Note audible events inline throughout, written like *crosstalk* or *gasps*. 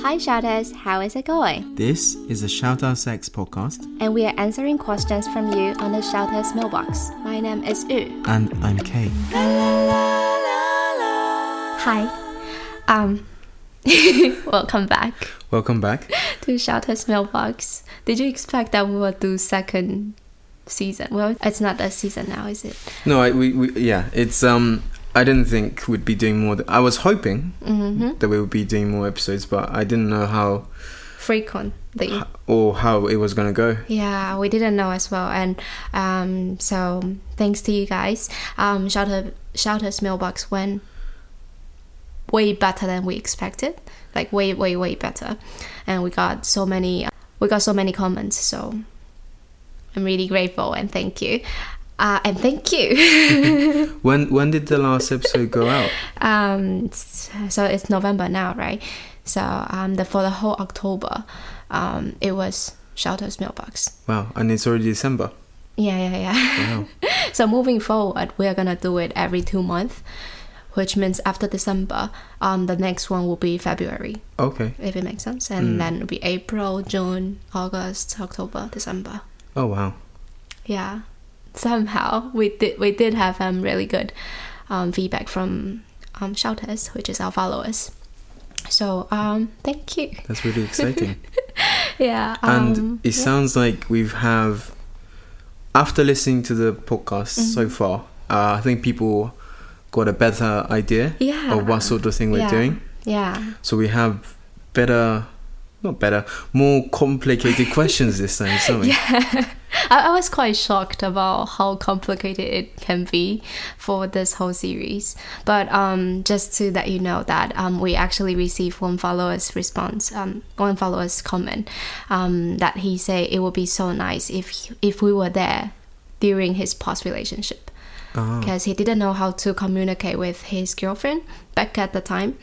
Hi, shouters. How is it going? This is a Shout Out Sex podcast, And we are answering questions from you on the shouters mailbox. My name is Yu. and I'm Kei. Hi. Um. *laughs* welcome back Welcome back. to shouters mailbox. Did you expect that we would do second season? Well, it's not a season now, is it? No, I, we, we yeah, it's um. I didn't think we'd be doing more. th- I was hoping Mm-hmm. that we would be doing more episodes, but I didn't know how Frequently. or how it was gonna go. Yeah, we didn't know as well, and um, so thanks to you guys, um, Shouter Shouter's mailbox went way better than we expected, like way way way better, and we got so many we got so many comments, so I'm really grateful and thank you, uh, and thank you. *laughs* When *laughs* when did the last episode go out? um, so it's November now, right? So um, the for the whole October, um, it was Shouter's mailbox. Wow, and it's already December. Yeah, yeah, yeah. Wow. *laughs* So moving forward, we are gonna do it every two months, which means after December, um, the next one will be February, Okay. if it makes sense, and then it'll be April, June, August, October, December. Oh wow. Yeah, somehow we did we did have um really good um feedback from um shouters, which is our followers. So um, thank you. That's really exciting. *laughs* Yeah, and um, it yeah. sounds like we've have after listening to the podcast Mm-hmm. so far uh, i think people got a better idea Yeah. of what sort of thing we're yeah. doing Yeah. so we have better not better more complicated *laughs* questions this time don't we I, I was quite shocked about how complicated it can be for this whole series. But um, just to let you know that um, we actually received one follower's response, um, one follower's comment, um, that he said it would be so nice if if we were there during his past relationship Ah, because he didn't know how to communicate with his girlfriend back at the time.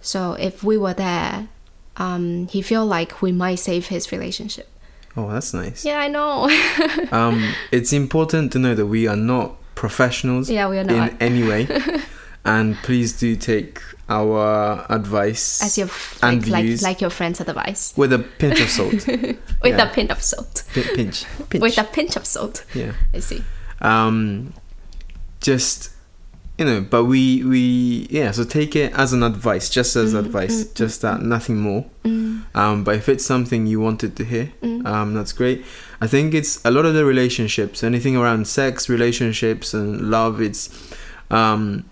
So if we were there, um, he felt like we might save his relationship. Oh that's nice. Yeah, I know. *laughs* um it's important to know that we are not professionals Yeah, we are not. in any way. *laughs* And please do take our advice as your f- and like, like views like your friend's advice. with a pinch of salt. *laughs* With Yeah. a pinch of salt. Pi- pinch. Pinch. with a pinch of salt. Yeah. I see. Um just you know but we we yeah so take it as an advice just as mm-hmm, advice mm-hmm, just that mm-hmm. nothing more. Mm. Um but if it's something you wanted to hear mm. um that's great. I think it's a lot of the relationships anything around sex relationships and love it's um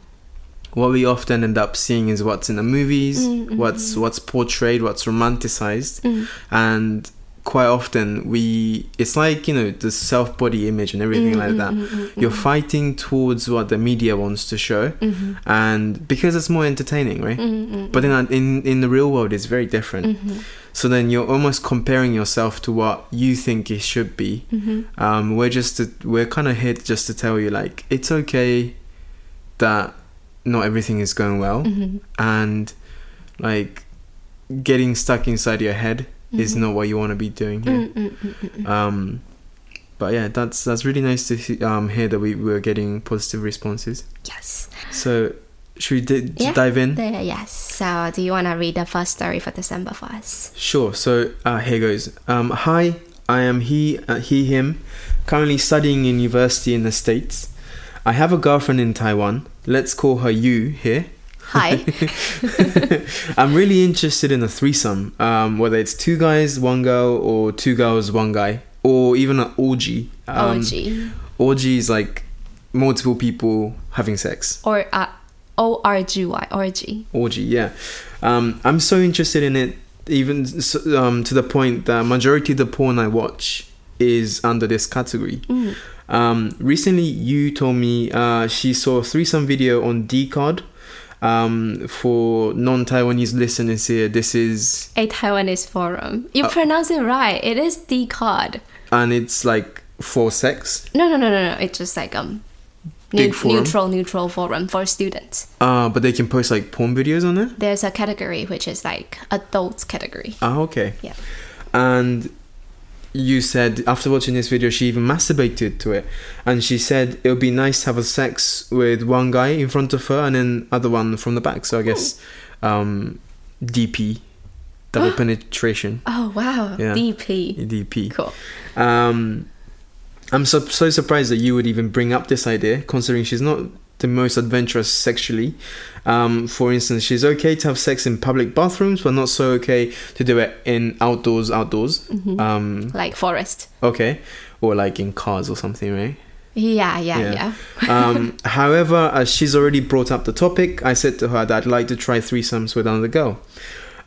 what we often end up seeing is what's in the movies mm, what's what's portrayed what's romanticized. And quite often we it's like you know the self body image and everything mm, like that. Mm, mm, you're fighting towards what the media wants to show. Mm-hmm. And because it's more entertaining right? But then uh, in in the real world it's very different. Mm-hmm. So then you're almost comparing yourself to what you think it should be. Mm-hmm. Um we're just to, we're kind of here just to tell you like it's okay that not everything is going well. And like getting stuck inside your head is not what you want to be doing here. Mm, Um, but yeah, that's that's really nice to see, um, hear that we were getting positive responses. yes So should we di- Yeah. dive in? there yes so do Yu want to read the first story for december for us Sure. So uh, here goes. Um, hi, I am he, uh, he, him, currently studying in university in the States. I have a girlfriend in Taiwan. Let's call her you here. Hi *laughs* I'm really interested in a threesome, um, whether it's two guys, one girl, or two girls, one guy, or even an orgy. Um, org Orgy is like multiple people having sex. or uh, o-r-g-y org Orgy, yeah. Um, I'm so interested in it, even um, to the point that majority of the porn I watch is under this category. Um, recently, you told me uh, she saw a threesome video on Dcard. Um, for non-Taiwanese listeners here, this is a taiwanese forum Uh, you pronounce it right it is d-card and it's like for sex. no no no no no it's just like um forum? neutral neutral forum for students Uh, but they can post like porn videos on it. there's a category which is like adult category Ah, okay. yeah And you said after watching this video, she even masturbated to it, and she said it would be nice to have a sex with one guy in front of her and then other one from the back. So I guess um, DP, double *gasps* penetration, Oh wow, Yeah. DP. DP. Cool. Um, I'm so, so surprised that you would even bring up this idea, considering she's not the most adventurous sexually. Um, for instance, she's okay to have sex in public bathrooms, but not so okay to do it in outdoors. Outdoors. Mhm. Um, like forest. okay, or like in cars or something, right? Yeah, yeah, Yeah. yeah. Um, *laughs* however, as she's already brought up the topic, I said to her that I'd like to try threesomes with another girl.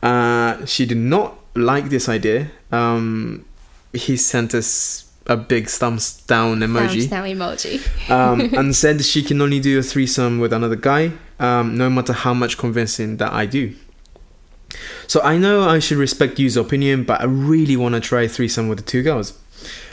Uh, she did not like this idea. Um, he sent us a big thumbs down emoji Thumbs down emoji. um, *laughs* and said she can only do a threesome with another guy, um, no matter how much convincing that I do. So I know I should respect Yu's opinion, but I really want to try a threesome with the two girls.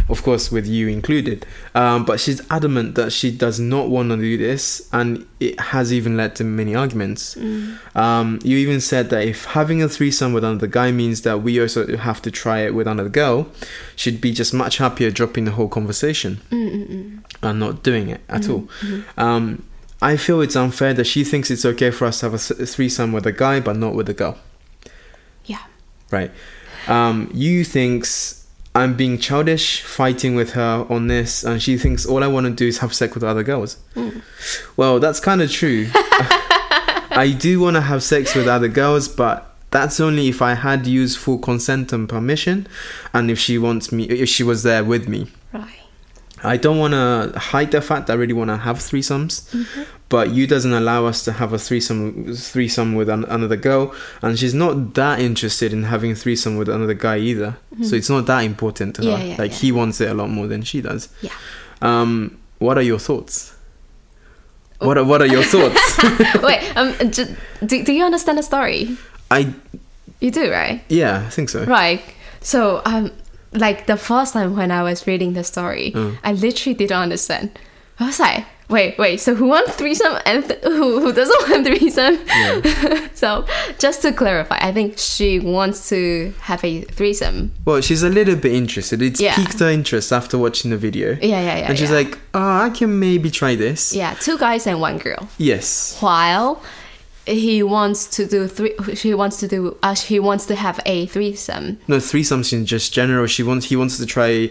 Of course, with you included. Um, but she's adamant that she does not want to do this, and it has even led to many arguments. Mm. Um, you even said that if having a threesome with another guy means that we also have to try it with another girl, she'd be just much happier dropping the whole conversation Mm, mm, mm. and not doing it at all. Mhm. Um, I feel it's unfair that she thinks it's okay for us to have a th- threesome with a guy, but not with a girl. Yeah. Right. Um, Yu thinks I'm being childish, fighting with her on this, and she thinks all I want to do is have sex with other girls. Mm. Well, that's kind of true. *laughs* I do want to have sex with other girls, but that's only if I had used full consent and permission, and if she wants me, if she was there with me. Right. I don't want to hide the fact that I really want to have threesomes, but Yu doesn't allow us to have a threesome threesome with an, another girl, and she's not that interested in having a threesome with another guy either. So it's not that important to Yeah, her. yeah, like yeah. he wants it a lot more than she does. Yeah. Um, what are your thoughts? What are, what are your thoughts? *laughs* Wait, um, j- do, do you understand the story? I You do, right? yeah, I think so. Right. So, um, like the first time when I was reading the story, Mm. I literally didn't understand. I was like, wait, wait. So who wants threesome and th- *laughs* who, who doesn't want threesome? Yeah. *laughs* so just to clarify, I think she wants to have a threesome. Well, she's a little bit interested. It's Yeah. piqued her interest after watching the video, Yeah, yeah, yeah. and she's yeah. like, "Oh, I can maybe try this." yeah, two guys and one girl. Yes. While he wants to do three, she wants to do, uh, he wants to have a threesome. No, threesomes in just general. She wants he wants to try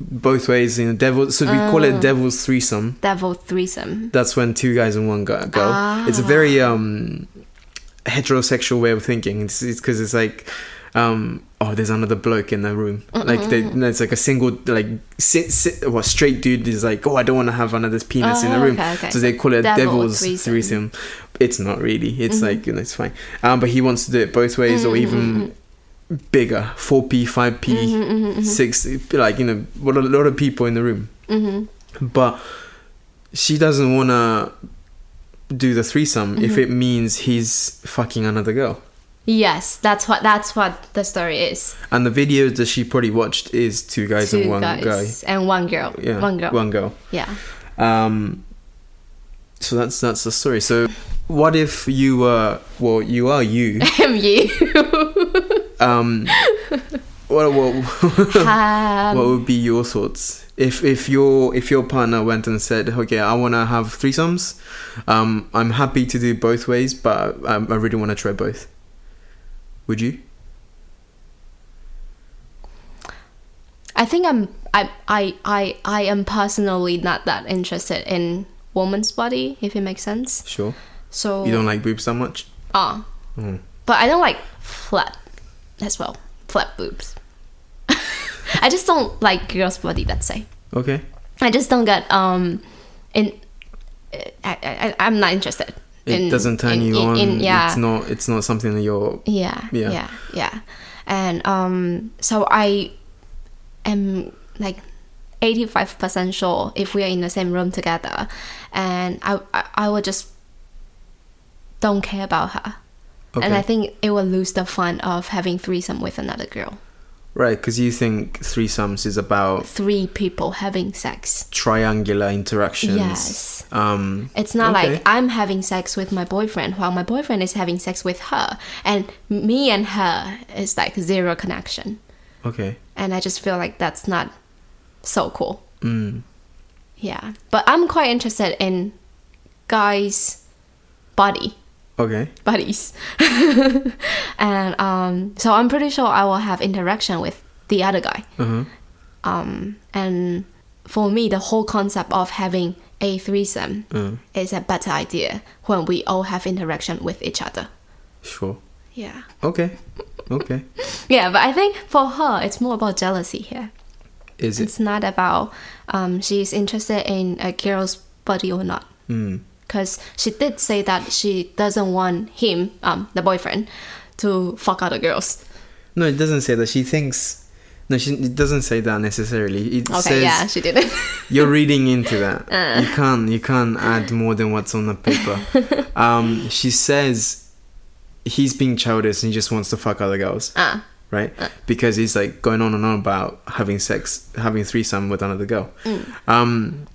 both ways in a devil. So we call Ah. it devil's threesome. Devil threesome. That's when two guys and one go. go. It's a Ah. very um heterosexual way of thinking. It's because it's, like. Um, oh, there's another bloke in the room. Like, they, it's like a single, like, sit, sit, well, straight dude is like, oh, I don't want to have another penis in the Oh, room. okay, okay. So they call it Devil devil's threesome. threesome. It's not really. It's Mm-hmm. like, you know, it's fine. Um, but he wants to do it both ways or even bigger 4p 5p Mm-hmm, 6 like you know what a lot of people in the room hmm but she doesn't want to do the threesome if Mm-hmm. it means he's fucking another girl Yes, that's what that's what the story is. and the videos that she probably watched is two guys Two and one guys guy and one girl. yeah One girl. one girl Yeah. um so that's that's the story so what if you were well you are you *laughs* Am you? Um what what *laughs* um, what would be your thoughts if if your if your partner went and said okay i want to have threesomes um i'm happy to do both ways but i, I really want to try both would you I think I'm I, I I I am personally not that interested in woman's body, if it makes sense. sure So you don't like boobs that much Ah. Mm. But I don't like flat as well. Flat boobs. *laughs* I just don't like girls' body. Let's say okay I just don't get um in. I, I I'm not interested. it in- doesn't turn in- you in- on in- yeah. it's not it's not something that you're Yeah, Yeah. yeah, yeah, And um, so I am like eighty-five percent sure if we are in the same room together, and I I, I would just don't care about her, okay and I think it will lose the fun of having threesome with another girl. right because you think threesomes is about Three people having sex. triangular interactions Yes. um It's not Okay. like I'm having sex with my boyfriend while my boyfriend is having sex with her, and me and her is like zero connection. Okay. and I just feel like that's not so cool. Mm. Yeah, but I'm quite interested in guys' body Okay. buddies, *laughs* and um, so I'm pretty sure I will have interaction with the other guy. Uh huh. Um, and for me, the whole concept of having a threesome Uh, is a better idea when we all have interaction with each other. sure. Yeah. Okay. Okay. *laughs* Yeah, but I think for her, it's more about jealousy here. Is it? It's not about um, she's interested in a girl's body or not. Mm. Because she did say that she doesn't want him, um, the boyfriend, to fuck other girls. No, it doesn't say that. She thinks. No, she, it doesn't say that necessarily. It Okay, says yeah, she didn't. *laughs* you're reading into that. *laughs* Uh. You can't. You can't add more than what's on the paper. *laughs* um, she says he's being childish and he just wants to fuck other girls, ah, right? Because he's like going on and on about having sex, having threesome with another girl. Mm. Um,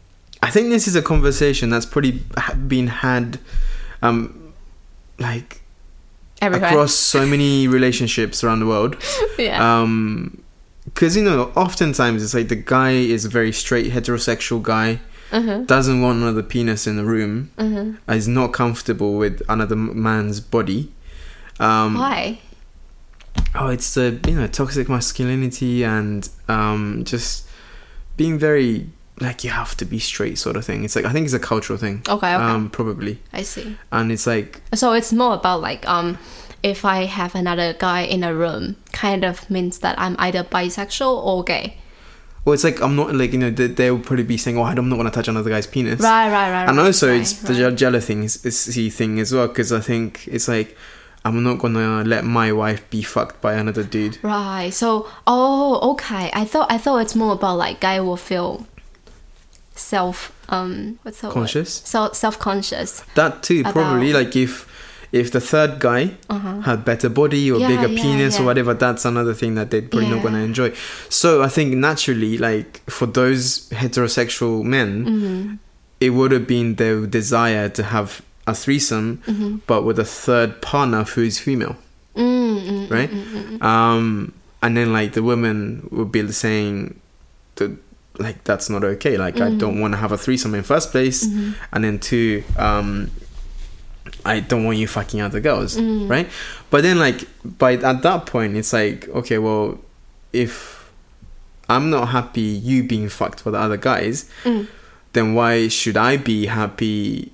I think this is a conversation that's pretty been had, um, like everywhere. across so many relationships around the world. *laughs* yeah. Um, because you know, oftentimes it's like the guy is a very straight heterosexual guy, uh-huh. doesn't want another penis in the room, Uh-huh. is not comfortable with another man's body. Um, Why? oh, it's the you know toxic masculinity and um, just being very like you have to be straight sort of thing. It's like I think it's a cultural thing. Okay, okay. Um, probably, I see. and it's like So it's more about like um if I have another guy in a room, kind of means that I'm either bisexual or gay. well, it's like I'm not like you know they, they'll probably be saying, "Oh, I'm not gonna touch another guy's penis." Right, right, right. and right, also right, it's the right. je- jealous thing is, is thing as well because I think it's like I'm not gonna let my wife be fucked by another dude. Right. So, oh, okay. I thought I thought it's more about like guy will feel self um what's the? Conscious? So self conscious. That too, probably About- like if if the third guy Uh-huh. had better body or Yeah, bigger yeah, penis or whatever, that's another thing that they're probably not gonna enjoy. So I think naturally, like for those heterosexual men, Mm-hmm. it would have been their desire to have a threesome, Mm-hmm. but with a third partner who is female. Mm-hmm. right? Um, and then like the women would be saying that like that's not okay. Like I don't want to have a threesome in first place, and then two, um, I don't want you fucking other girls, right? But then like by at that point, it's like okay, well, if I'm not happy you being fucked with the other guys, Mm. then why should I be happy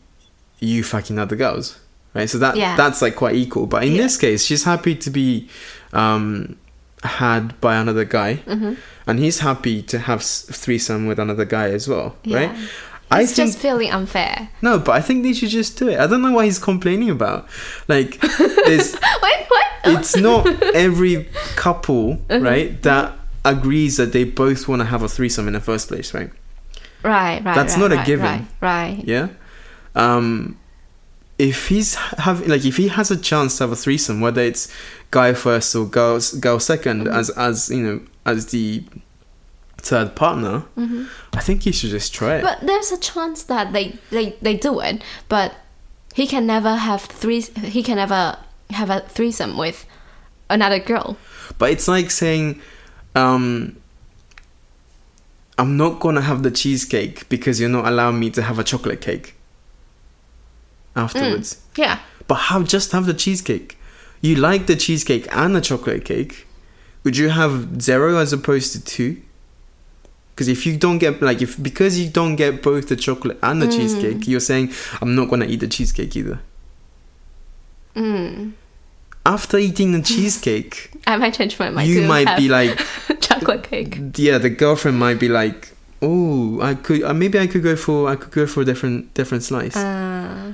you fucking other girls? Right? So that Yeah. that's like quite equal. But in Yeah. this case, she's happy to be um, had by another guy, Mm-hmm. and he's happy to have threesome with another guy as well, Yeah. right? I It's think just feeling unfair. no, but I think they should just do it. I don't know why he's complaining about. Like, *laughs* there's what? it's not *laughs* every couple, Uh-huh. right, that agrees that they both want to have a threesome in the first place, right? Right, right. That's right, not a given. Right, right. Yeah. Um, if he's having like if he has a chance to have a threesome, whether it's guy first or girl girl 2nd Mm-hmm. as as you know as the third partner, I think he should just try it. Mm-hmm. But there's a chance that they, they, they do it, but he can never have three. He can never have a threesome with another girl. But it's like saying, um, I'm not gonna have the cheesecake because you're not allowing me to have a chocolate cake afterwards. Yeah. But have just have the cheesecake. You like the cheesecake and the chocolate cake. Would you have zero as opposed to two? Because if you don't get like if because you don't get both the chocolate and the cheesecake, you're saying I'm not gonna eat the cheesecake either. Mm. After eating the cheesecake, *laughs* I might change my mind. you might be like, *laughs* chocolate cake. yeah, the girlfriend might be like, oh, I could uh, maybe I could go for I could go for a different different slice, Uh,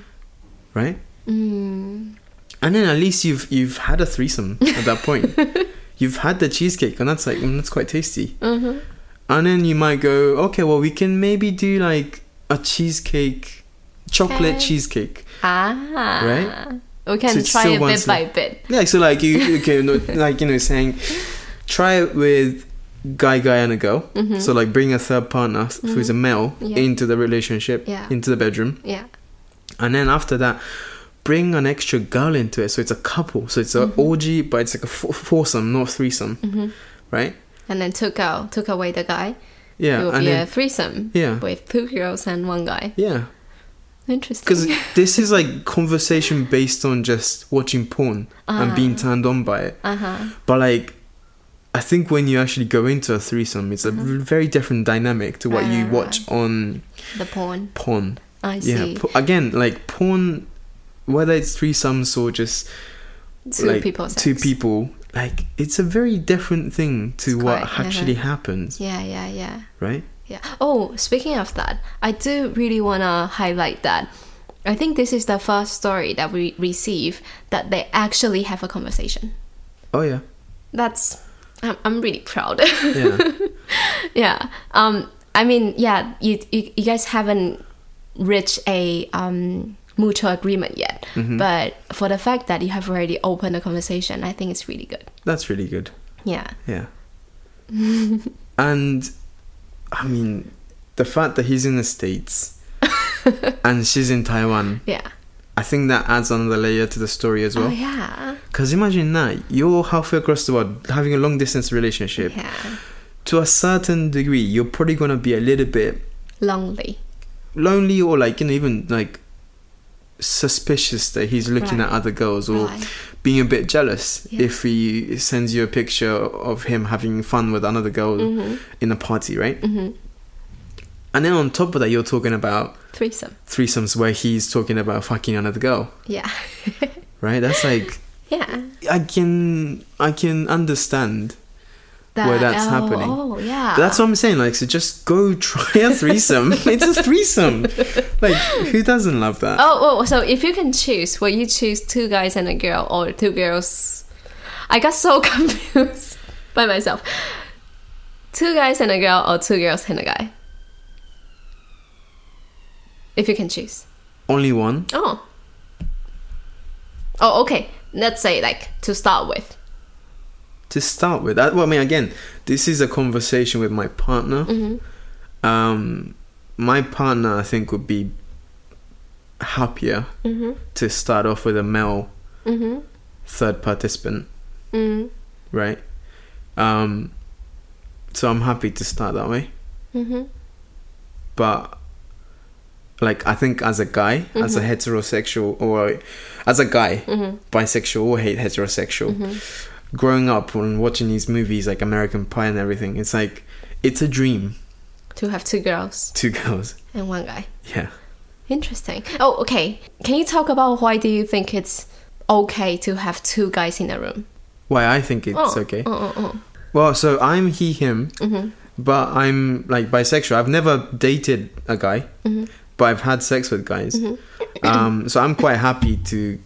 right? mm. And then at least you've you've had a threesome at that point. *laughs* you've had the cheesecake, and that's like mm, that's quite tasty. hmm And then you might go, okay, well we can maybe do like a cheesecake, chocolate Okay. cheesecake. Ah. Right? We can So try it bit by bit. Yeah, so like you okay, no, *laughs* like you know, saying try it with guy, guy, and a girl. So like bring a third partner who's a male Mm-hmm. Yeah. into the relationship, Yeah. into the bedroom. Yeah. And then after that, bring an extra girl into it. So it's a couple. So it's an Mm-hmm. orgy, but it's like a foursome, not threesome, right? and then took out took away the guy. Yeah, it would and be then, a threesome yeah, with two girls and one guy. yeah. Interesting. Because *laughs* this is like conversation based on just watching porn and being turned on by it. uh huh. But like, I think when you actually go into a threesome, it's a very different dynamic to what Right, you watch on The porn. porn. I see. Yeah, po- again, like porn, whether it's threesomes or just two like people. two sex. people, like it's a very different thing to It's what quite- actually happens, Yeah, yeah, yeah. right? Yeah. Oh, speaking of that, I do really want to highlight that. I think this is the first story that we receive that they actually have a conversation. Oh yeah, That's I'm, I'm really proud. yeah, *laughs* yeah. Um. I mean, yeah. You you, you guys haven't reached a um mutual agreement yet, Mm-hmm. but for the fact that you have already opened a conversation, I think it's really good. that's really good. Yeah. Yeah. *laughs* and I mean, the fact that he's in the States *laughs* and she's in Taiwan, Yeah. I think that adds another layer to the story as Oh well. yeah. Because imagine that you're halfway across the world having a long distance relationship. Yeah. To a certain degree, you're probably going to be a little bit Lonely. lonely or like, you know, even like suspicious that he's looking Right. at other girls or Right. being a bit jealous Yeah. if he sends you a picture of him having fun with another girl Mhm. in a party, right? Mhm. And then on top of that, you're talking about Threesome. threesomes where he's talking about fucking another girl, Yeah. *laughs* right? That's like yeah. I can I can understand. Where that's oh, happening. Oh yeah. But that's what I'm saying. Like, so just go try a threesome. *laughs* it's a threesome. Like, who doesn't love that? Oh, oh, so if you can choose, will you choose two guys and a girl or two girls? I got so *laughs* confused by myself. Two guys and a girl or two girls and a guy? If you can choose. Only one. Oh. Oh, okay. Let's say like to start with. To start with, that, well, I mean, again, this is a conversation with my partner. Mm-hmm. Um, my partner, I think, would be happier Mm-hmm. to start off with a male Mm-hmm. third participant, Mm-hmm. right? Um, so I'm happy to start that way. Mm-hmm. But like, I think as a guy, as a heterosexual, or as a guy, Mm-hmm. bisexual or hate heterosexual, growing up and watching these movies like American Pie and everything, it's like it's a dream. To have two girls Two girls, and one guy. yeah. Interesting. Oh, okay. Can you talk about why do you think it's okay to have two guys in a room? Why I think it's oh, okay. Oh, oh, oh. Well, so I'm he him, Mhm. but I'm like bisexual. I've never dated a guy, Mm-hmm. but I've had sex with guys. Um, so I'm quite happy to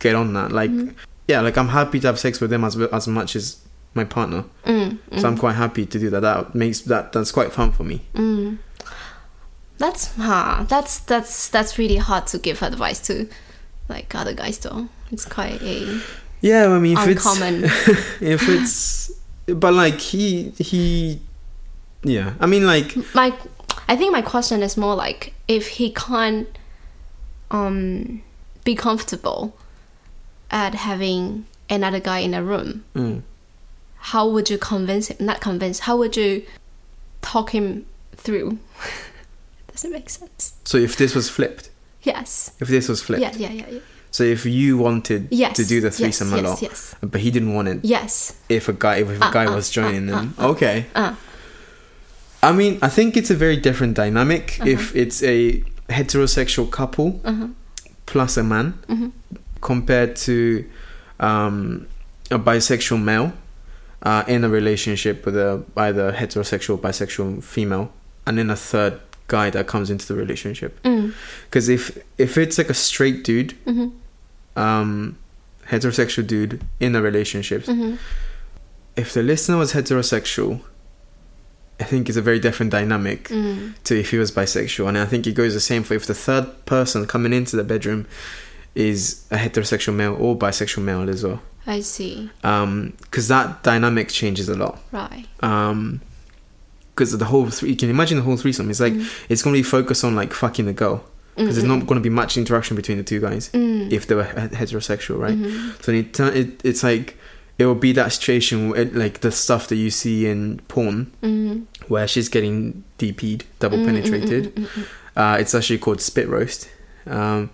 get on that. Like, Mm-hmm. Yeah, like I'm happy to have sex with them as as much as my partner. Mm, So I'm quite happy to do that. That makes that that's quite fun for me. mm. That's huh, that's that's that's really hard to give advice to like other guys though. It's quite a Yeah, I mean, if uncommon. it's *laughs* if it's, but like he he, yeah. I mean, like my I think my question is more like if he can't um be comfortable at having another guy in a room, mm, how would you convince him? Not convince. How would you talk him through? *laughs* Does it make sense? so if this was flipped, Yes. if this was flipped, Yeah, yeah, yeah, yeah. so if you wanted Yes. to do the threesome yes, a lot, Yes. but he didn't want it, Yes. if a guy if a Uh, guy uh, was joining uh, them, uh, uh. okay. Uh, I mean, I think it's a very different dynamic Uh-huh. if it's a heterosexual couple uh-huh. plus a man Mhm. Compared to um, a bisexual male uh, in a relationship with a either heterosexual, bisexual female, and then a third guy that comes into the relationship. Mm. Because if if it's like a straight dude, Mhm. um, heterosexual dude in a relationship, Mhm. if the listener was heterosexual, I think it's a very different dynamic Mm. to if he was bisexual. And I think it goes the same for if the third person coming into the bedroom is a heterosexual male or bisexual male as well. I see. Because that dynamic changes a lot. Right. Because the whole, th- you can imagine the whole threesome. It's like, it's going to be focused on like fucking the girl. Because there's not going to be much interaction between the two guys Mm. if they were heterosexual, right? Mhm. So it, it, it's like, it will be that situation where, like the stuff that you see in porn Mm. where she's getting DP'd, double Mm, mm, penetrated. mm, mm, mm, mm. Uh, it's actually called spit roast. Um,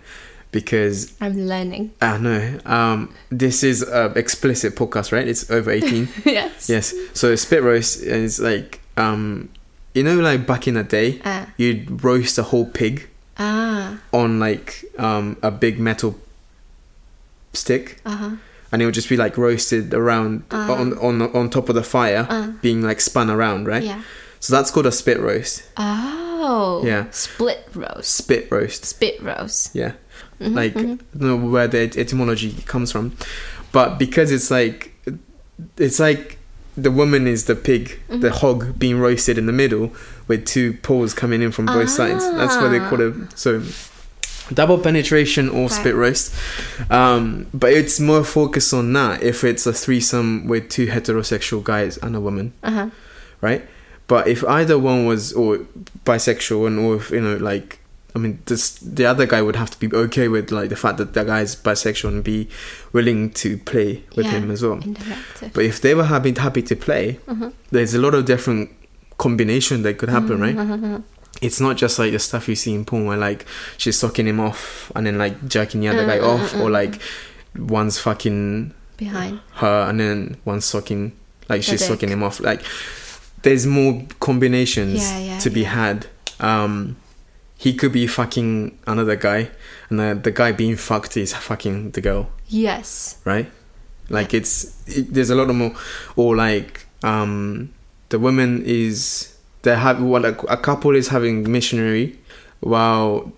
because I'm learning. I know um, this is a explicit podcast, right? It's over *laughs* eighteen. yes. yes. So spit roast is like um, you know, like back in the day, Ah. you'd roast a whole pig Ah. on like um, a big metal stick, Uh huh. and it would just be like roasted around Ah. on on on top of the fire, Uh. being like spun around, right? Yeah. So that's called a spit roast. Oh. Yeah. Split roast. Spit roast. Spit roast. Yeah. Mhm, like mhm. I don't know where the etymology comes from, but because it's like it's like the woman is the pig, the Mm-hmm. hog being roasted in the middle with two paws coming in from both sides. That's what they call it. So double penetration or Right. spit roast. Um, but it's more focused on that if it's a threesome with two heterosexual guys and a woman, Uh huh. right? But if either one was or bisexual and or if, you know like I mean this the other guy would have to be okay with like the fact that the guy's bisexual and be willing to play with Yeah. him as well. Interactive. But if they were happy happy to play, Mhm. there's a lot of different combination that could happen, right? Mhm. It's not just like the stuff you see in porn where like she's sucking him off and then like jerking the other guy Mm, mm, off, or mm. like one's fucking Behind. her and then one's sucking like The she's dick. sucking him off. Like there's more combinations Yeah, yeah, to be yeah. had. Um, he could be fucking another guy, and the, the guy being fucked is fucking the girl, Yes. right? Like it's it, there's a lot of more, or like um, the woman is they have well, a, a couple is having missionary, while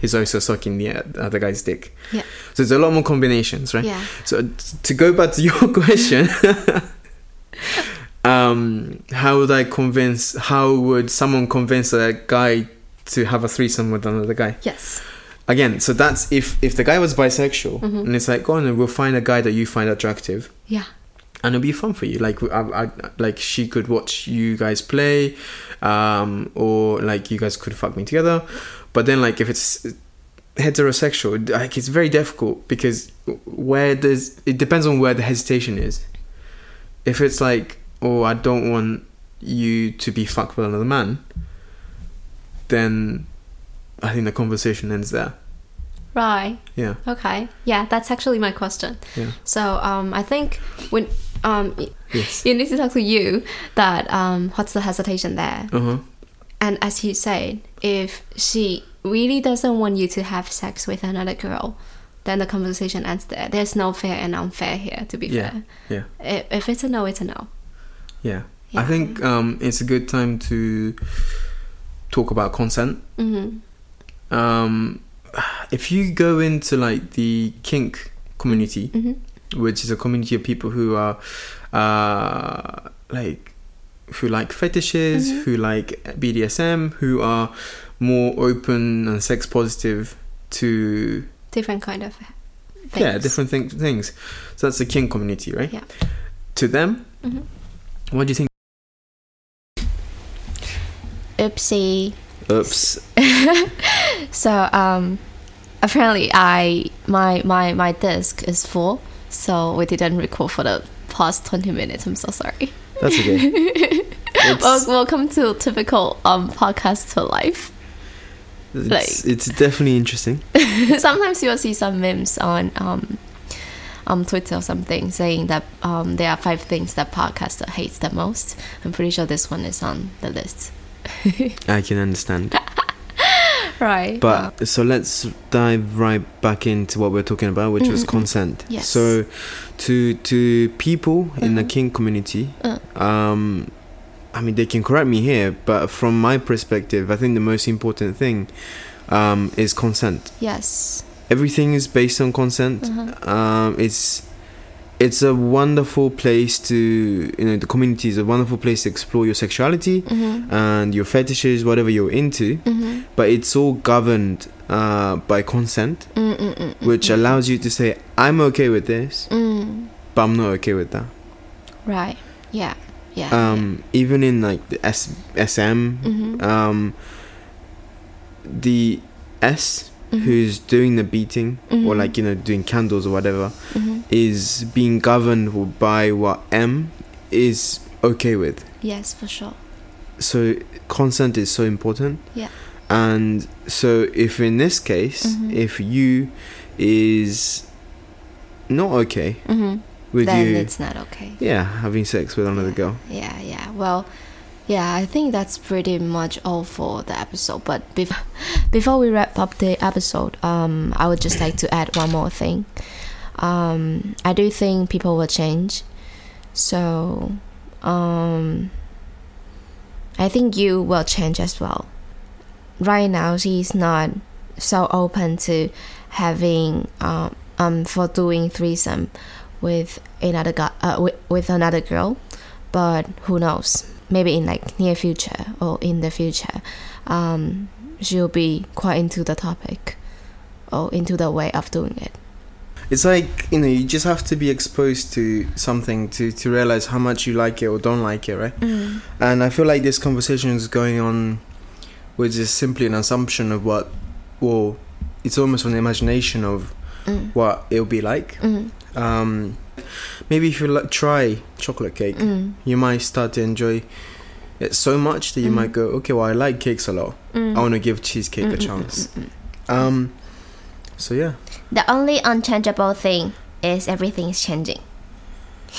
he's also sucking the other guy's dick. Yeah. So there's a lot more combinations, right? Yeah. So to go back to *laughs* your question, *laughs* um, how would I convince? How would someone convince a guy to have a threesome with another guy? Yes. Again, so that's if if the guy was bisexual, Mhm. and it's like, go on, and we'll find a guy that you find attractive, Yeah. and it'll be fun for you. Like, I, I, like she could watch you guys play, um, or like you guys could fuck me together. But then, like, if it's heterosexual, like it's very difficult because where there's it depends on where the hesitation is. If it's like, oh, I don't want you to be fucked with another man, then I think the conversation ends there. Right. Yeah, Okay. Yeah, that's actually my question. yeah, So um, I think when um, yes, you need to talk to you that um, what's the hesitation there? uh huh, And as you said, if she really doesn't want you to have sex with another girl, then the conversation ends there. There's no fair and unfair here, to be Yeah. fair. yeah. If, if it's a no, it's a no. Yeah. Yeah. I think um, it's a good time to talk about consent. Mm-hmm. Um, if you go into like the kink community, Mm-hmm. which is a community of people who are uh, like who like fetishes, Mhm. who like BDSM, who are more open and sex positive to Different kind of things. yeah different thing- things. So that's the kink community, right? Yeah. To them, Mhm. what do you think? Oopsie. Oops. *laughs* So um, apparently I my my my disc is full, so we didn't record for the past twenty minutes. I'm so sorry. That's okay. *laughs* Well, welcome to typical um podcast to life. it's, it's definitely interesting. *laughs* Sometimes you'll see some memes on um on Twitter or something saying that um there are five things that podcaster hates the most. I'm pretty sure this one is on the list. *laughs* I can understand. *laughs* Right. But so let's dive right back into what we're talking about, which was Mm, mm, mm. consent. Yes. So, to to people in the Mhm. kink community, Uh. um, I mean, they can correct me here, but from my perspective, I think the most important thing um, is consent. yes. Everything is based on consent. Uh-huh. Um, it's it's a wonderful place to you know the community is a wonderful place to explore your sexuality Mm-hmm. and your fetishes, whatever you're into Mm-hmm. but it's all governed uh, by consent, Mm-mm-mm. which allows you to say, I'm okay with this, Mm. but I'm not okay with that. Right. Yeah. Yeah. Um, even in like the S- SM, Mm-hmm. um, the S who's doing the beating or Mhm. like you know doing candles or whatever Mhm. is being governed by what M is okay with. Yes, for sure. So consent is so important. Yeah. And so if in this case, Mhm. if Yu is not okay hmm with then you, it's not okay. yeah, having sex with another girl. Yeah, yeah. Well, yeah, I think that's pretty much all for the episode. But before *laughs* before we wrap up the episode, um, I would just like to add one more thing. Um, I do think people will change, so um, I think you will change as well. Right now, she's not so open to having um, um for doing threesome with another guy uh, with, with another girl but who knows maybe in like near future or in the future um, she'll be quite into the topic or into the way of doing it It's like you know, you just have to be exposed to something to to realize how much you like it or don't like it, right? And I feel like this conversation is going on with just simply an assumption of what, well, it's almost an imagination of Mm. what it'll be like. Mm. Um, maybe if you like, try chocolate cake, Mm. you might start to enjoy it so much that you Mm. might go, okay, well, I like cakes a lot. Mm. I want to give cheesecake a mm, chance. mm, mm, mm. Um, so yeah, the only unchangeable thing is everything is changing *laughs*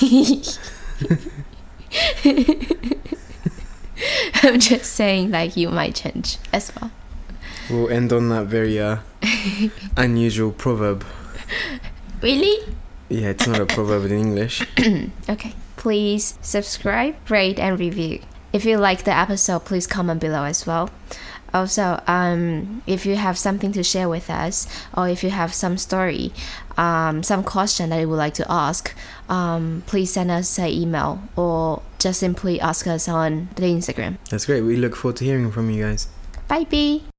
i'm just saying like you might change as well we'll end on that very uh, *laughs* unusual proverb. really Yeah, it's not a proverb in English. *coughs* Okay. Please subscribe, rate, and review. If you like the episode, please comment below as well. Also, um, if you have something to share with us, or if you have some story, um, some question that you would like to ask, um, please send us an email or just simply ask us on the Instagram. That's great. We look forward to hearing from you guys. Bye, bye.